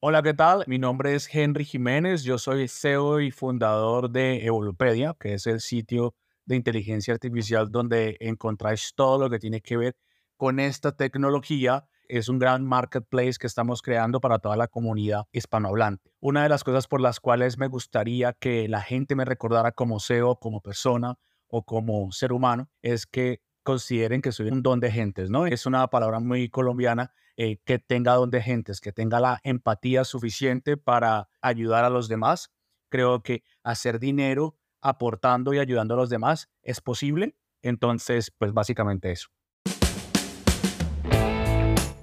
Hola, ¿qué tal? Mi nombre es Henry Jiménez, yo soy CEO y fundador de Evolupedia, que es el sitio de inteligencia artificial donde encontráis todo lo que tiene que ver con esta tecnología. Es un gran marketplace que estamos creando para toda la comunidad hispanohablante. Una de las cosas por las cuales me gustaría que la gente me recordara como CEO, como persona o como ser humano, es que consideren que soy un don de gentes, ¿no? Es una palabra muy colombiana eh, que tenga don de gentes, que tenga la empatía suficiente para ayudar a los demás. Creo que hacer dinero aportando y ayudando a los demás es posible. Entonces, pues básicamente eso.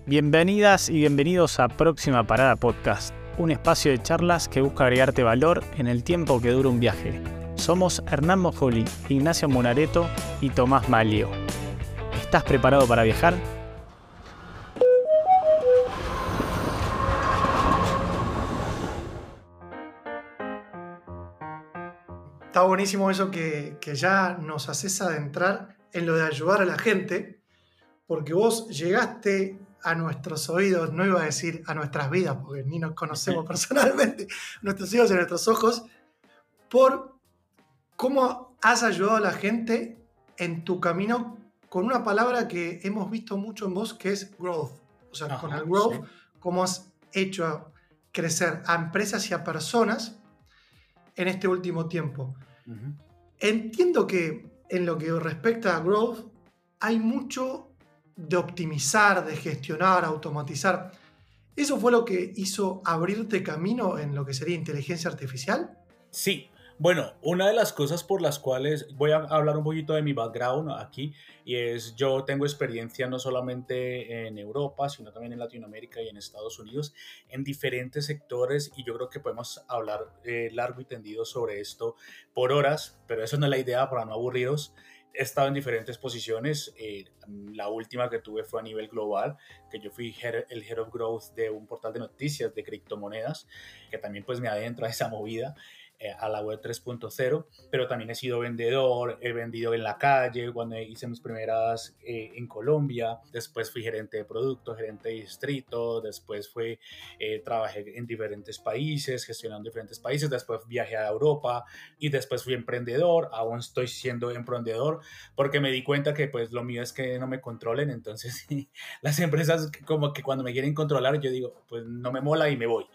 Bienvenidas y bienvenidos a Próxima Parada Podcast, un espacio de charlas que busca agregarte valor en el tiempo que dura un viaje. Somos Hernán Mojoli, Ignacio Monareto y Tomás Malio. ¿Estás preparado para viajar? Está buenísimo eso que, ya nos haces adentrar en lo de ayudar a la gente, porque vos llegaste a nuestros oídos, no iba a decir a nuestras vidas, porque ni nos conocemos personalmente, nuestros hijos y nuestros ojos, por cómo has ayudado a la gente en tu camino con una palabra que hemos visto mucho en vos, que es growth. O sea, con el growth, cómo has hecho crecer a empresas y a personas en este último tiempo. Entiendo que en lo que respecta a growth hay mucho de optimizar, de gestionar, automatizar. ¿Eso fue lo que hizo abrirte camino en lo que sería inteligencia artificial? Sí, bueno, una de las cosas por las cuales voy a hablar un poquito de mi background aquí y es yo tengo experiencia no solamente en Europa, sino también en Latinoamérica y en Estados Unidos, en diferentes sectores y yo creo que podemos hablar eh, largo y tendido sobre esto por horas, pero eso no es la idea para no aburriros. He estado en diferentes posiciones. Eh, la última que tuve fue a nivel global, que yo fui el Head of Growth de un portal de noticias de criptomonedas, que también pues me adentro a esa movida. Eh, a la web 3.0, pero también he sido vendedor, he vendido en la calle cuando hice mis primeras eh, en Colombia, después fui gerente de producto, gerente de distrito, después fui, eh, trabajé en diferentes países, gestionando diferentes países, después viajé a Europa y después fui emprendedor, aún estoy siendo emprendedor porque me di cuenta que pues lo mío es que no me controlen, entonces las empresas como que cuando me quieren controlar yo digo pues no me mola y me voy.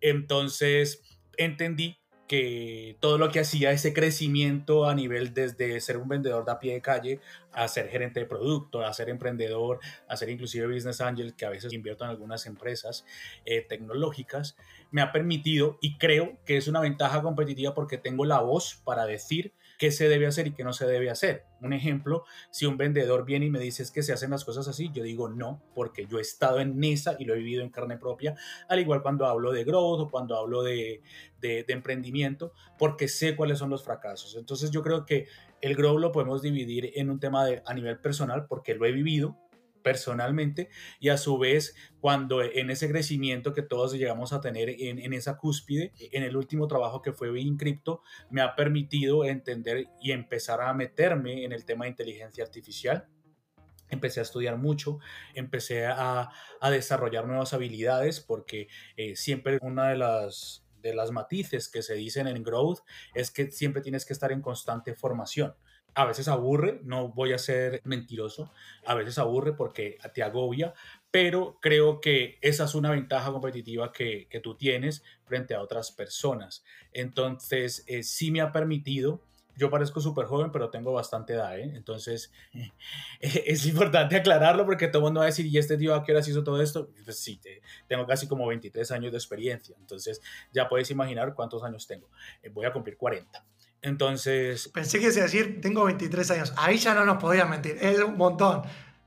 Entonces entendí que todo lo que hacía ese crecimiento a nivel desde ser un vendedor de a pie de calle a ser gerente de producto, a ser emprendedor, a ser inclusive business angel, que a veces invierto en algunas empresas eh, tecnológicas, me ha permitido y creo que es una ventaja competitiva porque tengo la voz para decir qué se debe hacer y qué no se debe hacer. Un ejemplo, si un vendedor viene y me dice que se hacen las cosas así, yo digo no, porque yo he estado en esa y lo he vivido en carne propia, al igual cuando hablo de growth o cuando hablo de, de, emprendimiento, porque sé cuáles son los fracasos. Entonces yo creo que el growth lo podemos dividir en un tema de, a nivel personal, porque lo he vivido, personalmente y a su vez cuando en ese crecimiento que todos llegamos a tener en, esa cúspide, en el último trabajo que fue Crypto, me ha permitido entender y empezar a meterme en el tema de inteligencia artificial. Empecé a estudiar mucho, empecé a, desarrollar nuevas habilidades porque eh, siempre una de las de las matices que se dicen en growth es que siempre tienes que estar en constante formación a veces aburre, no voy a ser mentiroso, a veces aburre porque te agobia, pero creo que esa es una ventaja competitiva que, tú tienes frente a otras personas. Entonces, eh, sí me ha permitido, yo parezco súper joven, pero tengo bastante edad, ¿eh? entonces es importante aclararlo porque todo el mundo va a decir, ¿y este tío a qué horas hizo todo esto? Pues sí, tengo casi como 23 años de experiencia, entonces ya puedes imaginar cuántos años tengo. Eh, voy a cumplir 40. Entonces. Pensé que se decir, tengo 23 años. Ahí ya no nos podía mentir. Es un montón.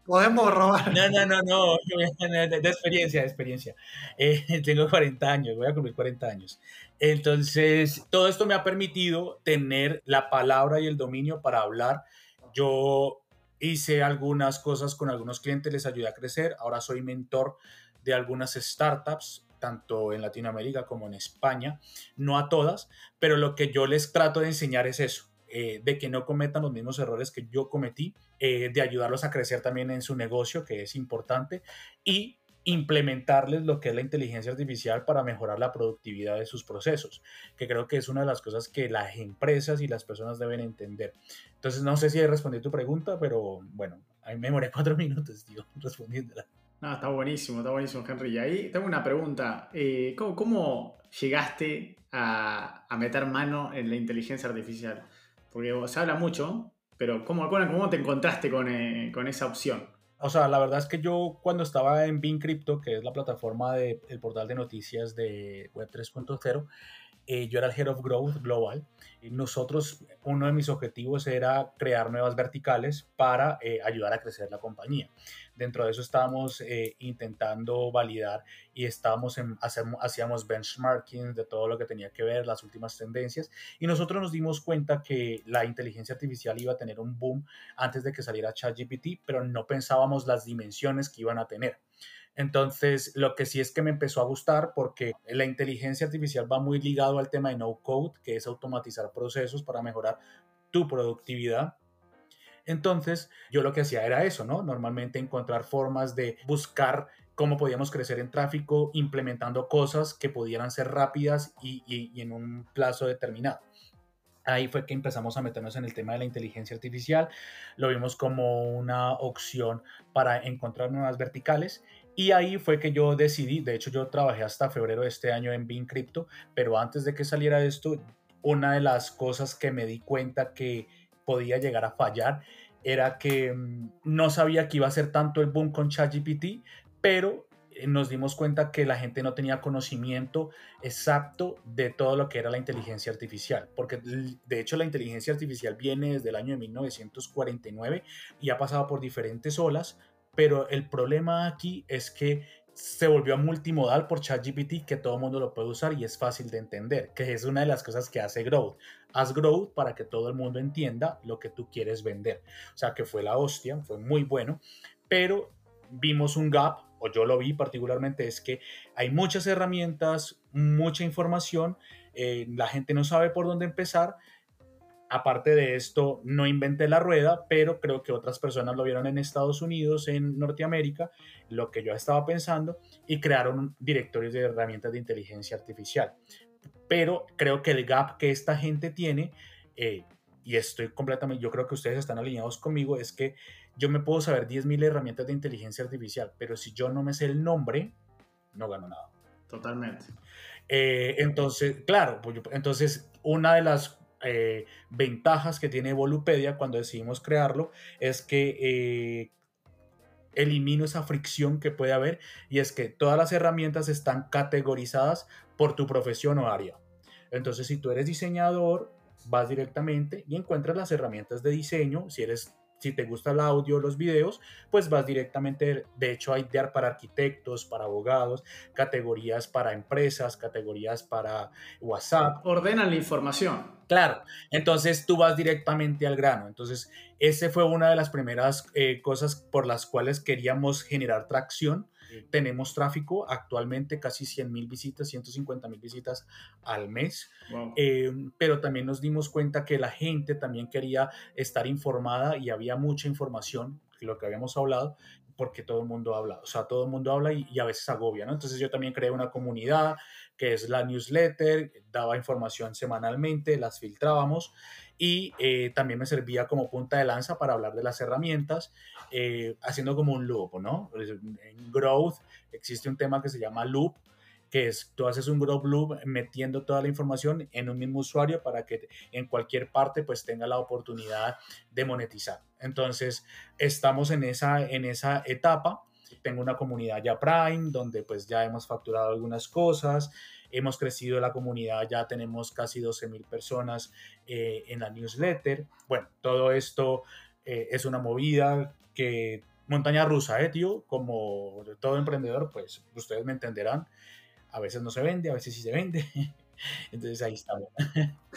Podemos robar. No, no, no, no. De, experiencia, de experiencia. Eh, tengo 40 años, voy a cumplir 40 años. Entonces, todo esto me ha permitido tener la palabra y el dominio para hablar. Yo hice algunas cosas con algunos clientes, les ayudé a crecer. Ahora soy mentor de algunas startups tanto en Latinoamérica como en España, no a todas, pero lo que yo les trato de enseñar es eso, eh, de que no cometan los mismos errores que yo cometí, eh, de ayudarlos a crecer también en su negocio, que es importante, y implementarles lo que es la inteligencia artificial para mejorar la productividad de sus procesos, que creo que es una de las cosas que las empresas y las personas deben entender. Entonces, no sé si he respondido tu pregunta, pero bueno, ahí me demoré cuatro minutos, respondiéndola. No, está buenísimo, está buenísimo, Henry. Y ahí tengo una pregunta. Eh, ¿cómo, llegaste a, meter mano en la inteligencia artificial? Porque se habla mucho, pero ¿cómo, cómo te encontraste con, eh, con esa opción? O sea, la verdad es que yo cuando estaba en Bean Crypto, que es la plataforma del portal de noticias de Web 3.0, eh, yo era el Head of Growth Global. Y nosotros, uno de mis objetivos era crear nuevas verticales para eh, ayudar a crecer la compañía. Dentro de eso estábamos eh, intentando validar y estábamos en, hacíamos benchmarking de todo lo que tenía que ver, las últimas tendencias, y nosotros nos dimos cuenta que la inteligencia artificial iba a tener un boom antes de que saliera ChatGPT, pero no pensábamos las dimensiones que iban a tener. Entonces, lo que sí es que me empezó a gustar porque la inteligencia artificial va muy ligado al tema de no code, que es automatizar procesos para mejorar tu productividad entonces, yo lo que hacía era eso, ¿no? Normalmente encontrar formas de buscar cómo podíamos crecer en tráfico implementando cosas que pudieran ser rápidas y, en un plazo determinado. Ahí fue que empezamos a meternos en el tema de la inteligencia artificial, lo vimos como una opción para encontrar nuevas verticales y ahí fue que yo decidí, de hecho yo trabajé hasta febrero de este año en Bean Crypto, pero antes de que saliera esto, una de las cosas que me di cuenta que podía llegar a fallar era que mm, no sabía que iba a ser tanto el boom con ChatGPT, pero nos dimos cuenta que la gente no tenía conocimiento exacto de todo lo que era la inteligencia artificial, porque de hecho la inteligencia artificial viene desde el año de 1949 y ha pasado por diferentes olas, pero el problema aquí es que se volvió multimodal por ChatGPT que todo mundo lo puede usar y es fácil de entender, que es una de las cosas que hace Growth. Haz Growth para que todo el mundo entienda lo que tú quieres vender. O sea, que fue la hostia, fue muy bueno, pero vimos un gap, o yo lo vi particularmente, es que hay muchas herramientas, mucha información, eh, la gente no sabe por dónde empezar Aparte de esto, no inventé la rueda, pero creo que otras personas lo vieron en Estados Unidos, en Norteamérica, lo que yo estaba pensando, y crearon directorios de herramientas de inteligencia artificial. Pero creo que el gap que esta gente tiene, eh, y estoy completamente, yo creo que ustedes están alineados conmigo, es que yo me puedo saber 10.000 herramientas de inteligencia artificial, pero si yo no me sé el nombre, no gano nada. Totalmente. Eh, entonces, claro, pues entonces una de las eh, ventajas que tiene Volupedia cuando decidimos crearlo es que eh, elimino esa fricción que puede haber y es que todas las herramientas están categorizadas por tu profesión o área. Entonces, si tú eres diseñador, vas directamente y encuentras las herramientas de diseño. Si eres si te gusta el audio, los videos, pues vas directamente, de hecho hay para arquitectos, para abogados, categorías para empresas, categorías para WhatsApp. Ordenan la información. Claro, entonces tú vas directamente al grano. Entonces, ese fue una de las primeras eh, cosas por las cuales queríamos generar tracción tenemos tráfico actualmente casi 100 mil visitas, 150 mil visitas al mes, eh, pero también nos dimos cuenta que la gente también quería estar informada y había mucha información, lo que habíamos hablado, porque todo el mundo habla, o sea, todo el mundo habla y, a veces agobia, ¿no? Entonces yo también creé una comunidad que es la newsletter, daba información semanalmente, las filtrábamos y eh, también me servía como punta de lanza para hablar de las herramientas, eh, haciendo como un loop, ¿no? En Growth existe un tema que se llama loop, que es tú haces un Growth Loop metiendo toda la información en un mismo usuario para que en cualquier parte pues tenga la oportunidad de monetizar. Entonces, estamos en esa, en esa etapa. Tengo una comunidad ya Prime, donde pues ya hemos facturado algunas cosas hemos crecido la comunidad, ya tenemos casi 12 mil personas eh, en la newsletter. Bueno, todo esto eh, es una movida que montaña rusa, ¿eh, tío? Como todo emprendedor, pues ustedes me entenderán. A veces no se vende, a veces sí se vende. Entonces ahí estamos.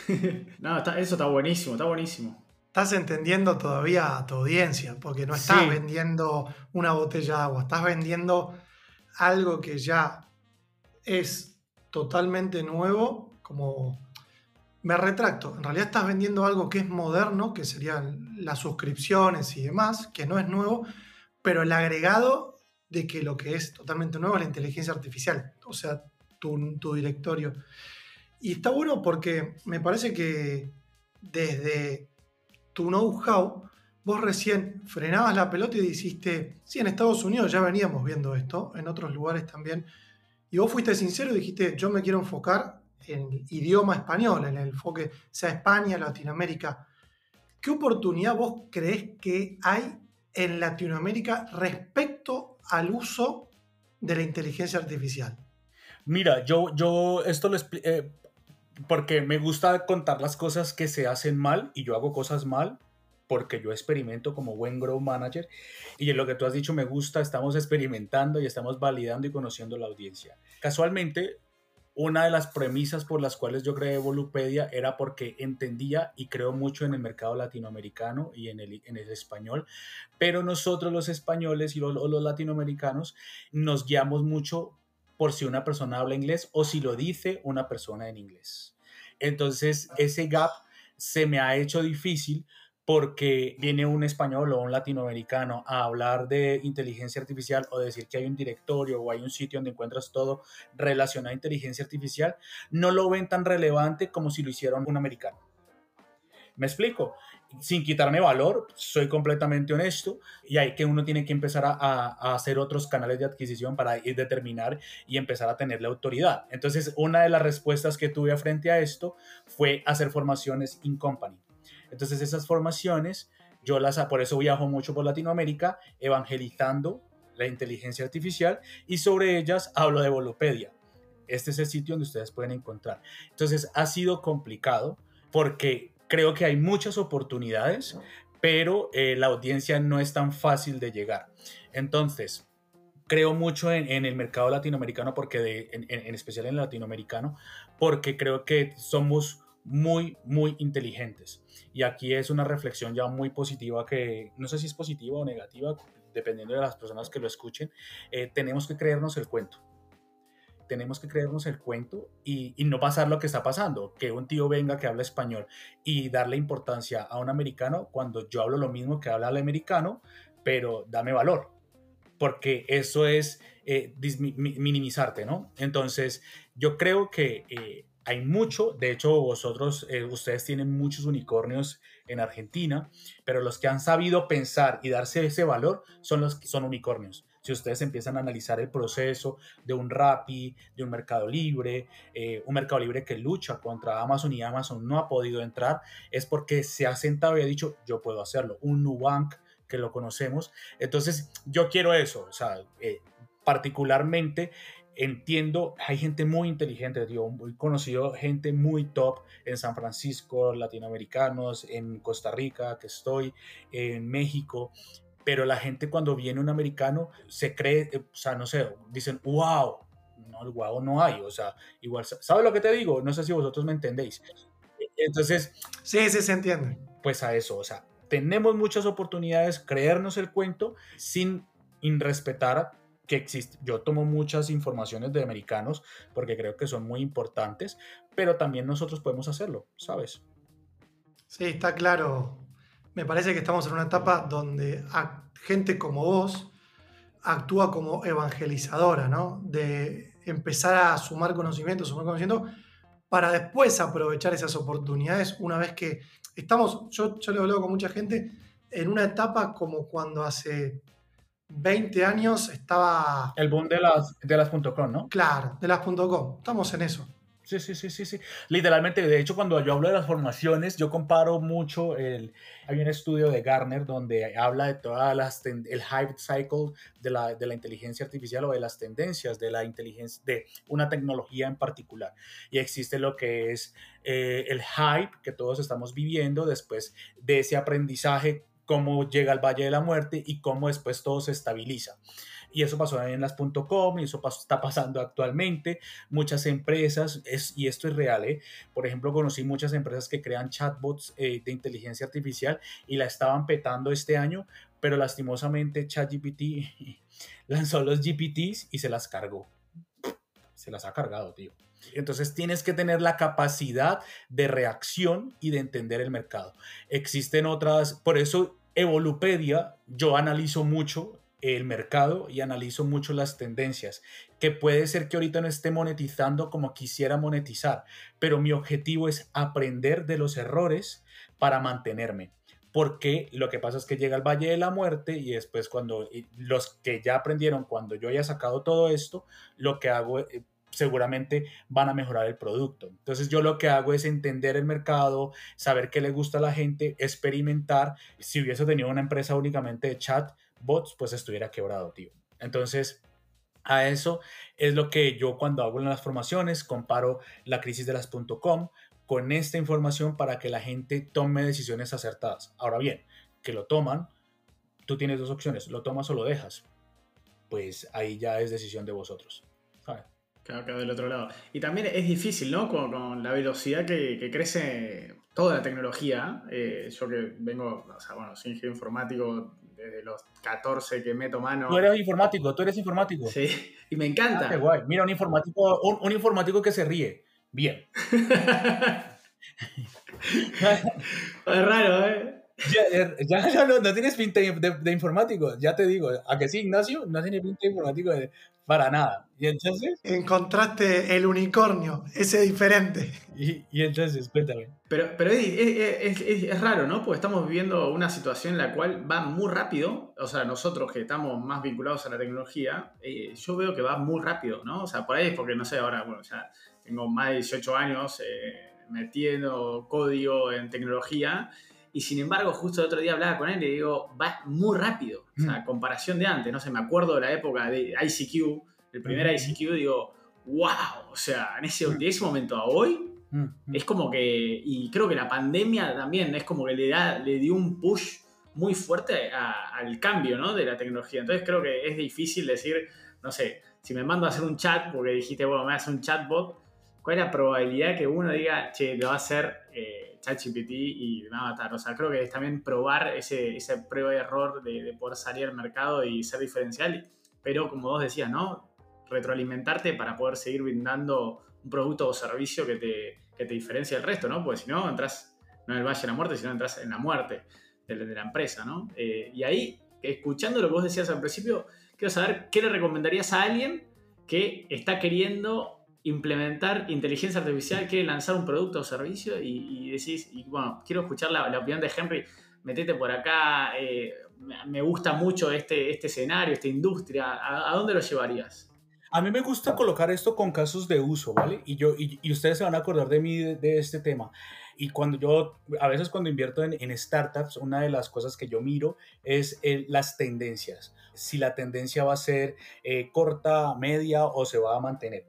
no, eso está buenísimo, está buenísimo. Estás entendiendo todavía a tu audiencia, porque no estás vendiendo una botella de agua, estás vendiendo algo que ya es totalmente nuevo, como me retracto, en realidad estás vendiendo algo que es moderno, que serían las suscripciones y demás, que no es nuevo, pero el agregado de que lo que es totalmente nuevo es la inteligencia artificial, o sea, tu, tu directorio. Y está bueno porque me parece que desde tu know-how, vos recién frenabas la pelota y dijiste, sí, en Estados Unidos ya veníamos viendo esto, en otros lugares también, y vos fuiste sincero y dijiste, yo me quiero enfocar en idioma español, en el enfoque sea España, Latinoamérica. ¿Qué oportunidad vos crees que hay en Latinoamérica respecto al uso de la inteligencia artificial? Mira, yo, yo esto lo eh, porque me gusta contar las cosas que se hacen mal y yo hago cosas mal porque yo experimento como buen grow manager y en lo que tú has dicho me gusta, estamos experimentando y estamos validando y conociendo la audiencia. Casualmente, una de las premisas por las cuales yo creé Volupedia era porque entendía y creo mucho en el mercado latinoamericano y en el, en el español, pero nosotros los españoles y los, los latinoamericanos nos guiamos mucho por si una persona habla inglés o si lo dice una persona en inglés. Entonces, ese gap se me ha hecho difícil porque viene un español o un latinoamericano a hablar de inteligencia artificial o decir que hay un directorio o hay un sitio donde encuentras todo relacionado a inteligencia artificial, no lo ven tan relevante como si lo hiciera un americano. Me explico. Sin quitarme valor, soy completamente honesto y hay que uno tiene que empezar a, hacer otros canales de adquisición para ir determinar y empezar a tener la autoridad. Entonces, una de las respuestas que tuve frente a esto fue hacer formaciones in company entonces esas formaciones, yo las, por eso viajo mucho por Latinoamérica, evangelizando la inteligencia artificial y sobre ellas hablo de Volupedia. Este es el sitio donde ustedes pueden encontrar. Entonces ha sido complicado porque creo que hay muchas oportunidades, pero eh, la audiencia no es tan fácil de llegar. Entonces, creo mucho en, el mercado latinoamericano, porque de, en, en, especial en el latinoamericano, porque creo que somos muy, muy inteligentes. Y aquí es una reflexión ya muy positiva que no sé si es positiva o negativa, dependiendo de las personas que lo escuchen. Eh, tenemos que creernos el cuento. Tenemos que creernos el cuento y, y, no pasar lo que está pasando, que un tío venga que habla español y darle importancia a un americano cuando yo hablo lo mismo que habla el americano, pero dame valor, porque eso es eh, minimizarte, ¿no? Entonces, yo creo que eh, hay mucho, de hecho vosotros, eh, ustedes tienen muchos unicornios en Argentina, pero los que han sabido pensar y darse ese valor son los que son unicornios. Si ustedes empiezan a analizar el proceso de un Rappi, de un Mercado Libre, eh, un Mercado Libre que lucha contra Amazon y Amazon no ha podido entrar, es porque se ha sentado y ha dicho, yo puedo hacerlo. Un Nubank que lo conocemos. Entonces, yo quiero eso, o sea, eh, particularmente entiendo, hay gente muy inteligente, tío, muy conocido, gente muy top en San Francisco, latinoamericanos, en Costa Rica, que estoy, en México, pero la gente cuando viene un americano se cree, eh, o sea, no sé, dicen, wow, no, el wow no hay, o sea, igual, ¿sabes lo que te digo? No sé si vosotros me entendéis. Entonces... Sí, sí, se entiende. Pues a eso, o sea, tenemos muchas oportunidades, creernos el cuento sin irrespetar que existe. Yo tomo muchas informaciones de americanos porque creo que son muy importantes, pero también nosotros podemos hacerlo, ¿sabes? Sí, está claro. Me parece que estamos en una etapa donde gente como vos actúa como evangelizadora, ¿no? De empezar a sumar conocimiento, sumar conocimiento, para después aprovechar esas oportunidades una vez que estamos, yo, yo lo he hablado con mucha gente, en una etapa como cuando hace 20 años estaba... El boom de las, de las .com, ¿no? Claro, de las .com. Estamos en eso. Sí, sí, sí, sí, sí. Literalmente, de hecho, cuando yo hablo de las formaciones, yo comparo mucho el... Hay un estudio de Garner donde habla de todas las... el hype cycle de la, de la inteligencia artificial o de las tendencias de la inteligencia, de una tecnología en particular. Y existe lo que es eh, el hype que todos estamos viviendo después de ese aprendizaje cómo llega al Valle de la Muerte y cómo después todo se estabiliza. Y eso pasó en las .com y eso está pasando actualmente. Muchas empresas, es, y esto es real, ¿eh? por ejemplo, conocí muchas empresas que crean chatbots eh, de inteligencia artificial y la estaban petando este año, pero lastimosamente ChatGPT lanzó los GPTs y se las cargó. Se las ha cargado, tío. Entonces tienes que tener la capacidad de reacción y de entender el mercado. Existen otras, por eso Evolupedia, yo analizo mucho el mercado y analizo mucho las tendencias, que puede ser que ahorita no esté monetizando como quisiera monetizar, pero mi objetivo es aprender de los errores para mantenerme. Porque lo que pasa es que llega el Valle de la Muerte y después cuando los que ya aprendieron, cuando yo haya sacado todo esto, lo que hago eh, seguramente van a mejorar el producto. Entonces yo lo que hago es entender el mercado, saber qué le gusta a la gente, experimentar. Si hubiese tenido una empresa únicamente de chat, bots, pues estuviera quebrado, tío. Entonces, a eso es lo que yo cuando hago en las formaciones comparo la crisis de las .com con esta información para que la gente tome decisiones acertadas. Ahora bien, que lo toman, tú tienes dos opciones, lo tomas o lo dejas. Pues ahí ya es decisión de vosotros. Claro, claro, del otro lado. Y también es difícil, ¿no? Con, la velocidad que, crece toda la tecnología. Eh, yo que vengo, o sea, bueno, soy ingeniero informático desde los 14 que meto mano. Tú eres informático, tú eres informático. Sí, y me encanta. Ah, qué guay. Mira, un informático, un, informático que se ríe. Bien. es raro, ¿eh? Ya, ya, no, no, tienes pinta de, informático, ya te digo. ¿A que sí, Ignacio? No tiene pinta de informático para nada. ¿Y entonces? Encontraste el unicornio, ese diferente. Y, y entonces, cuéntame. Pero, pero es, es, es, es, raro, ¿no? Porque estamos viviendo una situación en la cual va muy rápido. O sea, nosotros que estamos más vinculados a la tecnología, eh, yo veo que va muy rápido, ¿no? O sea, por ahí es porque, no sé, ahora, bueno, ya tengo más de 18 años eh, metiendo código en tecnología y sin embargo, justo el otro día hablaba con él y le digo, va muy rápido. O sea, mm. comparación de antes, no sé, me acuerdo de la época de ICQ, el primer ICQ, digo, wow, o sea, en ese, de ese momento a hoy, es como que, y creo que la pandemia también es como que le, da, le dio un push muy fuerte al cambio, ¿no? De la tecnología. Entonces creo que es difícil decir, no sé, si me mando a hacer un chat porque dijiste, bueno, me hace un chatbot, ¿cuál es la probabilidad que uno diga, che, lo va a hacer... Eh, ChatGPT y me va a matar. O sea, creo que es también probar ese, ese prueba y error de, poder salir al mercado y ser diferencial, pero como vos decías, ¿no? Retroalimentarte para poder seguir brindando un producto o servicio que te, que te diferencia del resto, ¿no? Porque si no, entras no en el valle de la muerte, sino entras en la muerte de, la empresa, ¿no? Eh, y ahí, escuchando lo que vos decías al principio, quiero saber qué le recomendarías a alguien que está queriendo implementar inteligencia artificial, quiere lanzar un producto o servicio y, decís, y bueno, quiero escuchar la, opinión de Henry, metete por acá, eh, me gusta mucho este, este escenario, esta industria, ¿a, dónde lo llevarías? A mí me gusta colocar esto con casos de uso, ¿vale? Y, yo, y, ustedes se van a acordar de mí de, este tema. Y cuando yo, a veces cuando invierto en, startups, una de las cosas que yo miro es las tendencias. Si la tendencia va a ser eh, corta, media o se va a mantener.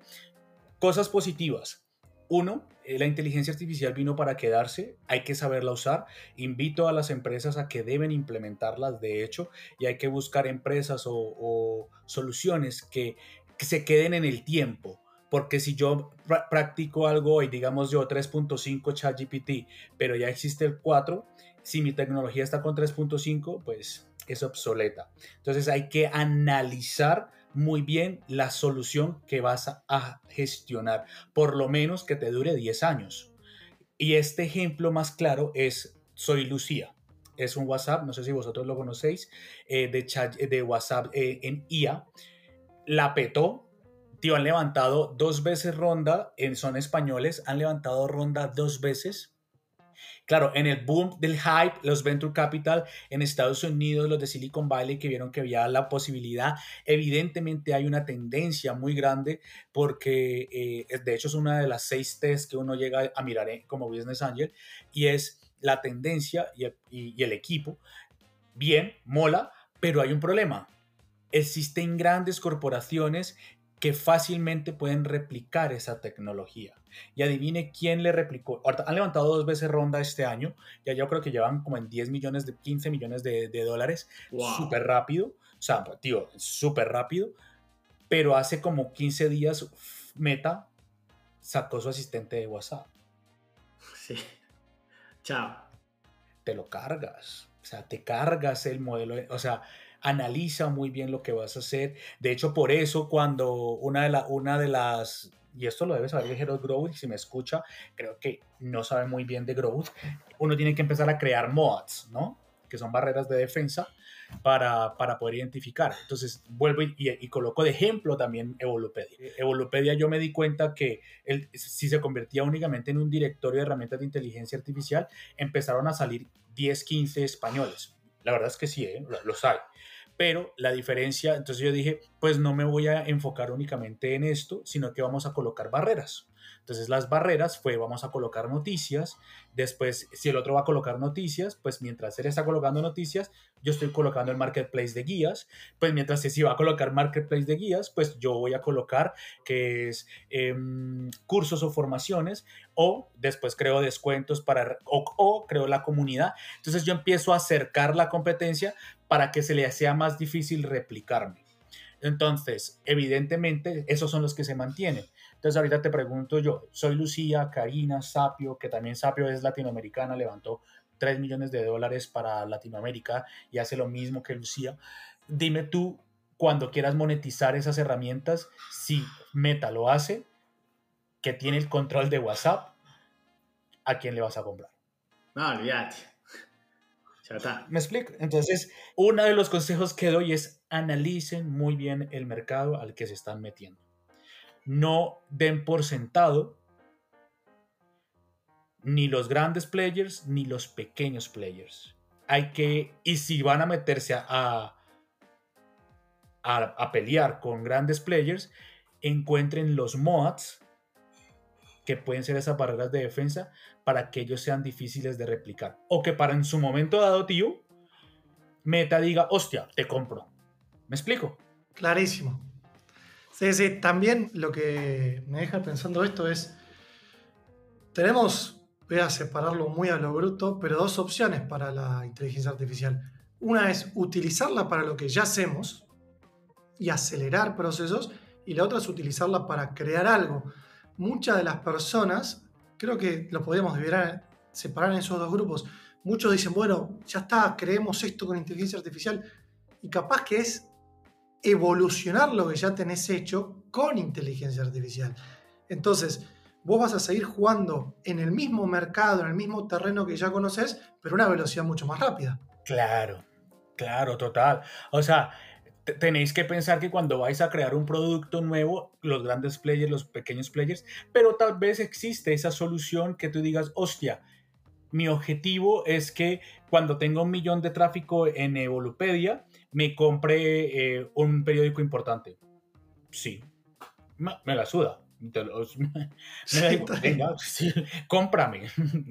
Cosas positivas. Uno, eh, la inteligencia artificial vino para quedarse, hay que saberla usar. Invito a las empresas a que deben implementarlas, de hecho, y hay que buscar empresas o, soluciones que, se queden en el tiempo. Porque si yo practico algo hoy, digamos yo 3.5 ChatGPT, pero ya existe el 4, si mi tecnología está con 3.5, pues es obsoleta. Entonces hay que analizar muy bien la solución que vas a gestionar, por lo menos que te dure 10 años. Y este ejemplo más claro es Soy Lucía. Es un WhatsApp, no sé si vosotros lo conocéis, eh, de, chat, de WhatsApp eh, en IA. La petó, tío, han levantado dos veces ronda, en, son españoles, han levantado ronda dos veces Claro, en el boom del hype, los venture capital en Estados Unidos, los de Silicon Valley que vieron que había la posibilidad, evidentemente hay una tendencia muy grande porque eh, de hecho es una de las seis tests que uno llega a mirar eh, como Business Angel y es la tendencia y el equipo. Bien, mola, pero hay un problema. Existen grandes corporaciones que fácilmente pueden replicar esa tecnología. Y adivine quién le replicó. han levantado dos veces ronda este año. Ya yo creo que llevan como en 10 millones, de 15 millones de, dólares. Súper rápido. O sea, tío, súper rápido. Pero hace como 15 días Meta sacó su asistente de WhatsApp. Sí. Chao. Te lo cargas. O sea, te cargas el modelo. O sea, analiza muy bien lo que vas a hacer. De hecho, por eso cuando una de, la, una de las, y esto lo debe saber Gerard Growth, si me escucha, creo que no sabe muy bien de Growth, uno tiene que empezar a crear mods, ¿no? Que son barreras de defensa para, para poder identificar. Entonces, vuelvo y, y, coloco de ejemplo también Evolupedia. Evolupedia yo me di cuenta que el, si se convertía únicamente en un directorio de herramientas de inteligencia artificial, empezaron a salir 10, 15 españoles. La verdad es que sí, ¿eh? los hay pero la diferencia, entonces yo dije, pues no me voy a enfocar únicamente en esto, sino que vamos a colocar barreras. Entonces las barreras fue, vamos a colocar noticias, después si el otro va a colocar noticias, pues mientras él está colocando noticias, yo estoy colocando el marketplace de guías, pues mientras si va a colocar marketplace de guías, pues yo voy a colocar que es em, cursos o formaciones, o después creo descuentos para, o, o creo la comunidad. Entonces yo empiezo a acercar la competencia para que se le sea más difícil replicarme. Entonces, evidentemente, esos son los que se mantienen. Entonces, ahorita te pregunto yo, soy Lucía, Karina, Sapio, que también Sapio es latinoamericana, levantó 3 millones de dólares para Latinoamérica y hace lo mismo que Lucía. Dime tú, cuando quieras monetizar esas herramientas, si Meta lo hace, que tiene el control de WhatsApp, ¿a quién le vas a comprar? No, olvídate. ¿Me explico? Entonces, uno de los consejos que doy es analicen muy bien el mercado al que se están metiendo. No den por sentado ni los grandes players ni los pequeños players. Hay que, y si van a meterse a, a, a pelear con grandes players, encuentren los mods que pueden ser esas barreras de defensa para que ellos sean difíciles de replicar. O que para en su momento dado, tío, Meta diga, hostia, te compro. ¿Me explico? Clarísimo. Sí, sí, también lo que me deja pensando esto es, tenemos, voy a separarlo muy a lo bruto, pero dos opciones para la inteligencia artificial. Una es utilizarla para lo que ya hacemos y acelerar procesos, y la otra es utilizarla para crear algo muchas de las personas, creo que lo podríamos separar en esos dos grupos. Muchos dicen, bueno, ya está, creemos esto con inteligencia artificial. Y capaz que es evolucionar lo que ya tenés hecho con inteligencia artificial. Entonces, vos vas a seguir jugando en el mismo mercado, en el mismo terreno que ya conoces, pero a una velocidad mucho más rápida. Claro, claro, total. O sea, tenéis que pensar que cuando vais a crear un producto nuevo, los grandes players, los pequeños players, pero tal vez existe esa solución que tú digas, hostia, mi objetivo es que cuando tenga un millón de tráfico en Evolupedia, me compre eh, un periódico importante. Sí, me la suda. venga, cómprame.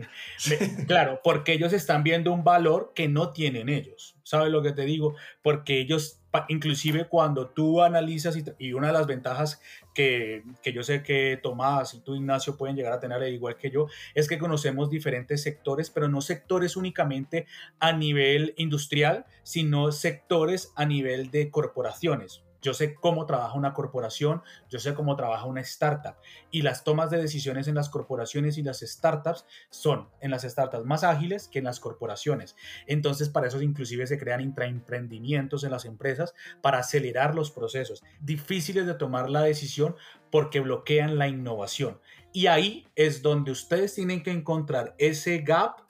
claro, porque ellos están viendo un valor que no tienen ellos. ¿Sabes lo que te digo? Porque ellos, inclusive cuando tú analizas, y, una de las ventajas que, que, yo sé que Tomás y tú, Ignacio, pueden llegar a tener igual que yo, es que conocemos diferentes sectores, pero no sectores únicamente a nivel industrial, sino sectores a nivel de corporaciones yo sé cómo trabaja una corporación, yo sé cómo trabaja una startup. Y las tomas de decisiones en las corporaciones y las startups son en las startups más ágiles que en las corporaciones. Entonces, para eso inclusive se crean intraemprendimientos en las empresas para acelerar los procesos. Difíciles de tomar la decisión porque bloquean la innovación. Y ahí es donde ustedes tienen que encontrar ese gap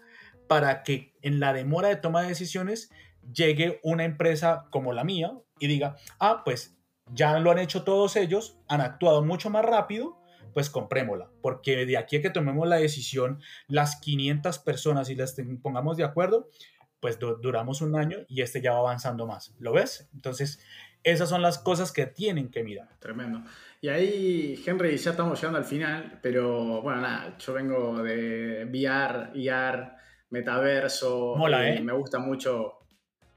para que en la demora de toma de decisiones llegue una empresa como la mía y diga, ah, pues ya lo han hecho todos ellos, han actuado mucho más rápido, pues comprémosla, porque de aquí a que tomemos la decisión, las 500 personas y las pongamos de acuerdo, pues duramos un año y este ya va avanzando más. ¿Lo ves? Entonces, esas son las cosas que tienen que mirar. Tremendo. Y ahí, Henry, ya estamos llegando al final, pero bueno, nada, yo vengo de VR, IR, metaverso, Mola, ¿eh? me gusta mucho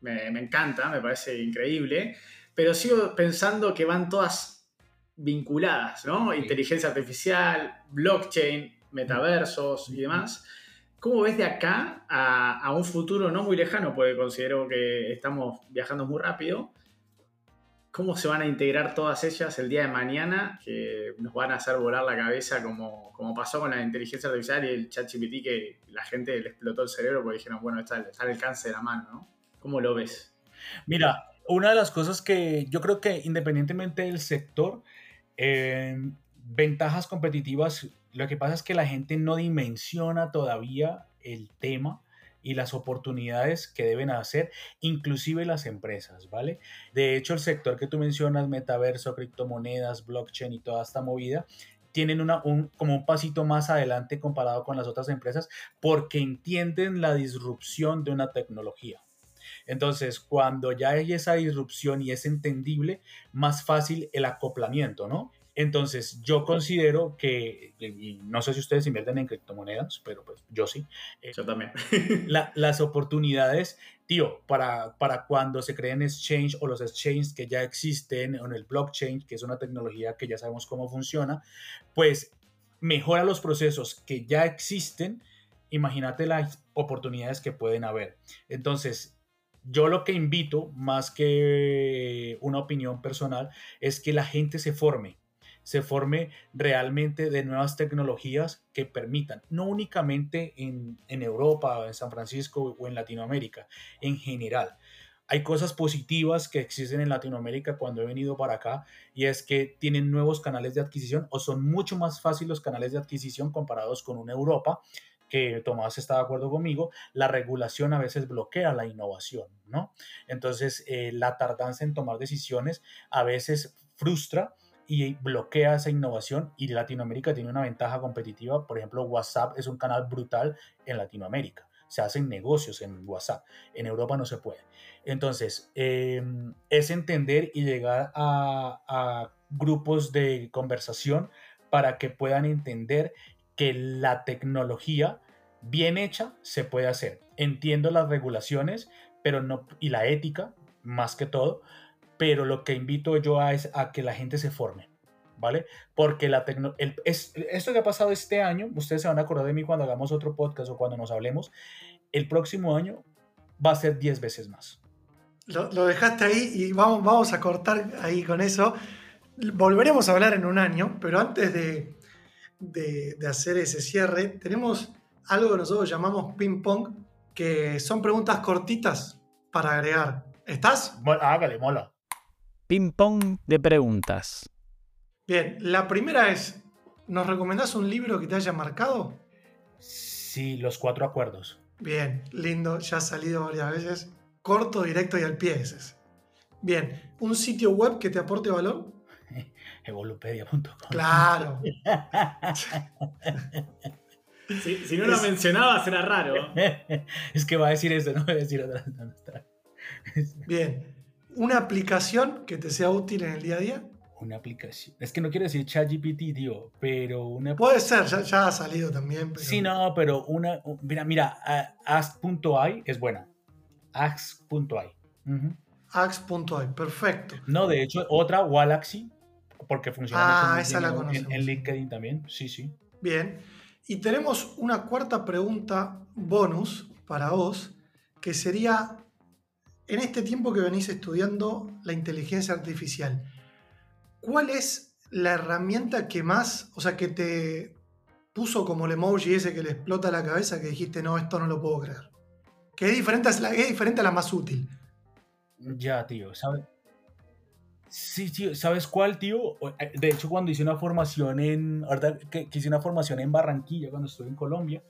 me, encanta, me parece increíble, pero sigo pensando que van todas vinculadas, ¿no? Inteligencia artificial, blockchain, metaversos y demás. ¿Cómo ves de acá a, un futuro no muy lejano? Porque considero que estamos viajando muy rápido. ¿Cómo se van a integrar todas ellas el día de mañana que nos van a hacer volar la cabeza como, como pasó con la inteligencia artificial y el chat GPT que la gente le explotó el cerebro porque dijeron, bueno, está, está al alcance de la mano, ¿no? ¿Cómo lo ves? Mira, una de las cosas que yo creo que independientemente del sector, ventajas competitivas, lo que pasa es que la gente no dimensiona todavía el tema y las oportunidades que deben hacer, inclusive las empresas, ¿vale? De hecho, el sector que tú mencionas, metaverso, criptomonedas, blockchain y toda esta movida, tienen una, un, como un pasito más adelante comparado con las otras empresas porque entienden la disrupción de una tecnología. Entonces, cuando ya hay esa disrupción y es entendible, más fácil el acoplamiento, ¿no? Entonces, yo considero que, y no sé si ustedes invierten en criptomonedas, pero pues yo sí. Eh, yo también. las oportunidades, tío, para, para cuando se creen exchange o los exchanges que ya existen en el blockchain, que es una tecnología que ya sabemos cómo funciona, pues mejora los procesos que ya existen. Imagínate las oportunidades que pueden haber. Entonces, yo lo que invito, más que una opinión personal, es que la gente se forme se forme realmente de nuevas tecnologías que permitan, no únicamente en, Europa, en San Francisco o en Latinoamérica, en general. Hay cosas positivas que existen en Latinoamérica cuando he venido para acá y es que tienen nuevos canales de adquisición o son mucho más fáciles los canales de adquisición comparados con una Europa que Tomás está de acuerdo conmigo, la regulación a veces bloquea la innovación, ¿no? Entonces, eh, la tardanza en tomar decisiones a veces frustra y bloquea esa innovación y Latinoamérica tiene una ventaja competitiva. Por ejemplo, WhatsApp es un canal brutal en Latinoamérica. Se hacen negocios en WhatsApp. En Europa no se puede. Entonces, em, es entender y llegar a grupos de conversación para que puedan entender que la tecnología bien hecha se puede hacer. Entiendo las regulaciones, pero no y la ética más que todo, pero lo que invito yo a es a que la gente se forme, ¿vale? Porque la es, esto que ha pasado este año, ustedes se van a acordar de mí cuando hagamos otro podcast o cuando nos hablemos, el próximo año va a ser 10 veces más. Lo, dejaste ahí y vamos, vamos a cortar ahí con eso. Volveremos a hablar en un año, pero antes de, de, de hacer ese cierre, tenemos algo que nosotros llamamos ping pong, que son preguntas cortitas para agregar. ¿Estás? Hágale, mola. Ping-pong de preguntas. Bien, la primera es, ¿nos recomendás un libro que te haya marcado? Sí, Los Cuatro Acuerdos. Bien, lindo, ya ha salido varias veces. Corto, directo y al pie ese. Bien, ¿un sitio web que te aporte valor? Evolupedia.com. Claro. si no lo mencionaba, será raro. es que va a decir eso, no voy a decir otra. Bien, una aplicación que te sea útil en el día a día. Una aplicación. Es que no quiero decir ChatGPT, tío, pero una. Puede ser, ya, ha salido también. Sí, no, pero una. Mira, mira, Ask.ai es buena. Ask.ai. Ask.ai, perfecto. No, de hecho, otra, Galaxy, porque funciona ah, esa la en, en LinkedIn también. Sí, sí. Bien. Y tenemos una cuarta pregunta bonus para vos, que sería en este tiempo que venís estudiando la inteligencia artificial, ¿cuál es la herramienta que más, o sea, que te puso como el emoji ese que le explota la cabeza que dijiste, no, esto no lo puedo creer? Que es diferente, es, diferente a la más útil. Ya, tío, ¿sabes? Sí, tío, ¿sabes cuál, tío? De hecho, cuando hice una formación en, ahorita que hice una formación en Barranquilla, cuando estuve en Colombia,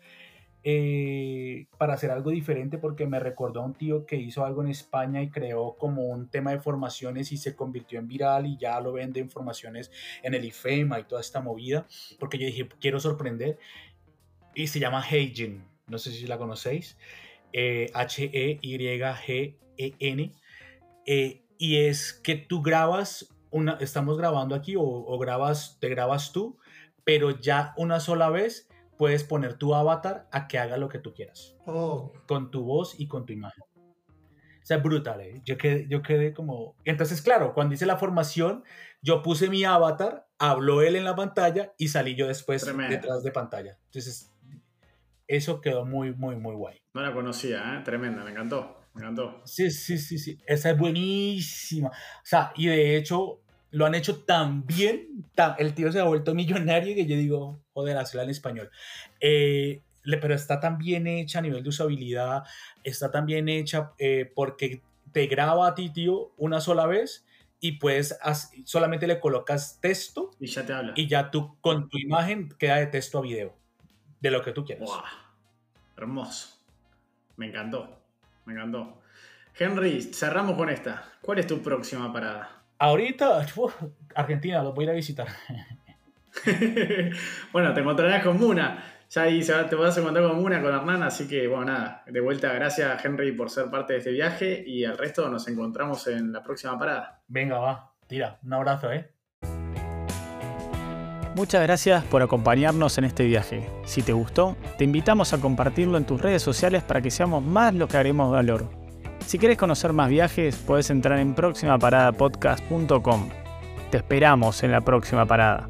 eh, para hacer algo diferente porque me recordó a un tío que hizo algo en España y creó como un tema de formaciones y se convirtió en viral y ya lo vende en formaciones en el IFEMA y toda esta movida porque yo dije quiero sorprender y se llama Heijin no sé si la conocéis H-E-Y-G-E-N eh, y es que tú grabas una, estamos grabando aquí o, o grabas, te grabas tú pero ya una sola vez puedes poner tu avatar a que haga lo que tú quieras. Oh. Con tu voz y con tu imagen. O sea, brutal, ¿eh? Yo quedé, yo quedé como... Entonces, claro, cuando hice la formación, yo puse mi avatar, habló él en la pantalla y salí yo después detrás de pantalla. Entonces, eso quedó muy, muy, muy guay. No la conocía, ¿eh? Tremenda, me encantó. Me encantó. Sí, sí, sí, sí. Esa es buenísima. O sea, y de hecho, lo han hecho tan bien, el tío se ha vuelto millonario que yo digo, joder, hazla en español. Eh, pero está tan bien hecha a nivel de usabilidad, está tan bien hecha eh, porque te graba a ti, tío, una sola vez y pues solamente le colocas texto y ya te habla. Y ya tú con tu imagen queda de texto a video, de lo que tú quieras. Hermoso. Me encantó, me encantó. Henry, cerramos con esta. ¿Cuál es tu próxima parada? Ahorita, Argentina, lo voy a ir a visitar. bueno, te encontrarás con Muna. Ya ahí se va- te vas a encontrar con Muna, con Hernán, así que bueno, nada. De vuelta, gracias Henry por ser parte de este viaje y al resto nos encontramos en la próxima parada. Venga, va, tira, un abrazo, ¿eh? Muchas gracias por acompañarnos en este viaje. Si te gustó, te invitamos a compartirlo en tus redes sociales para que seamos más los que haremos valor. Si quieres conocer más viajes, puedes entrar en próximaparadapodcast.com. Te esperamos en la próxima parada.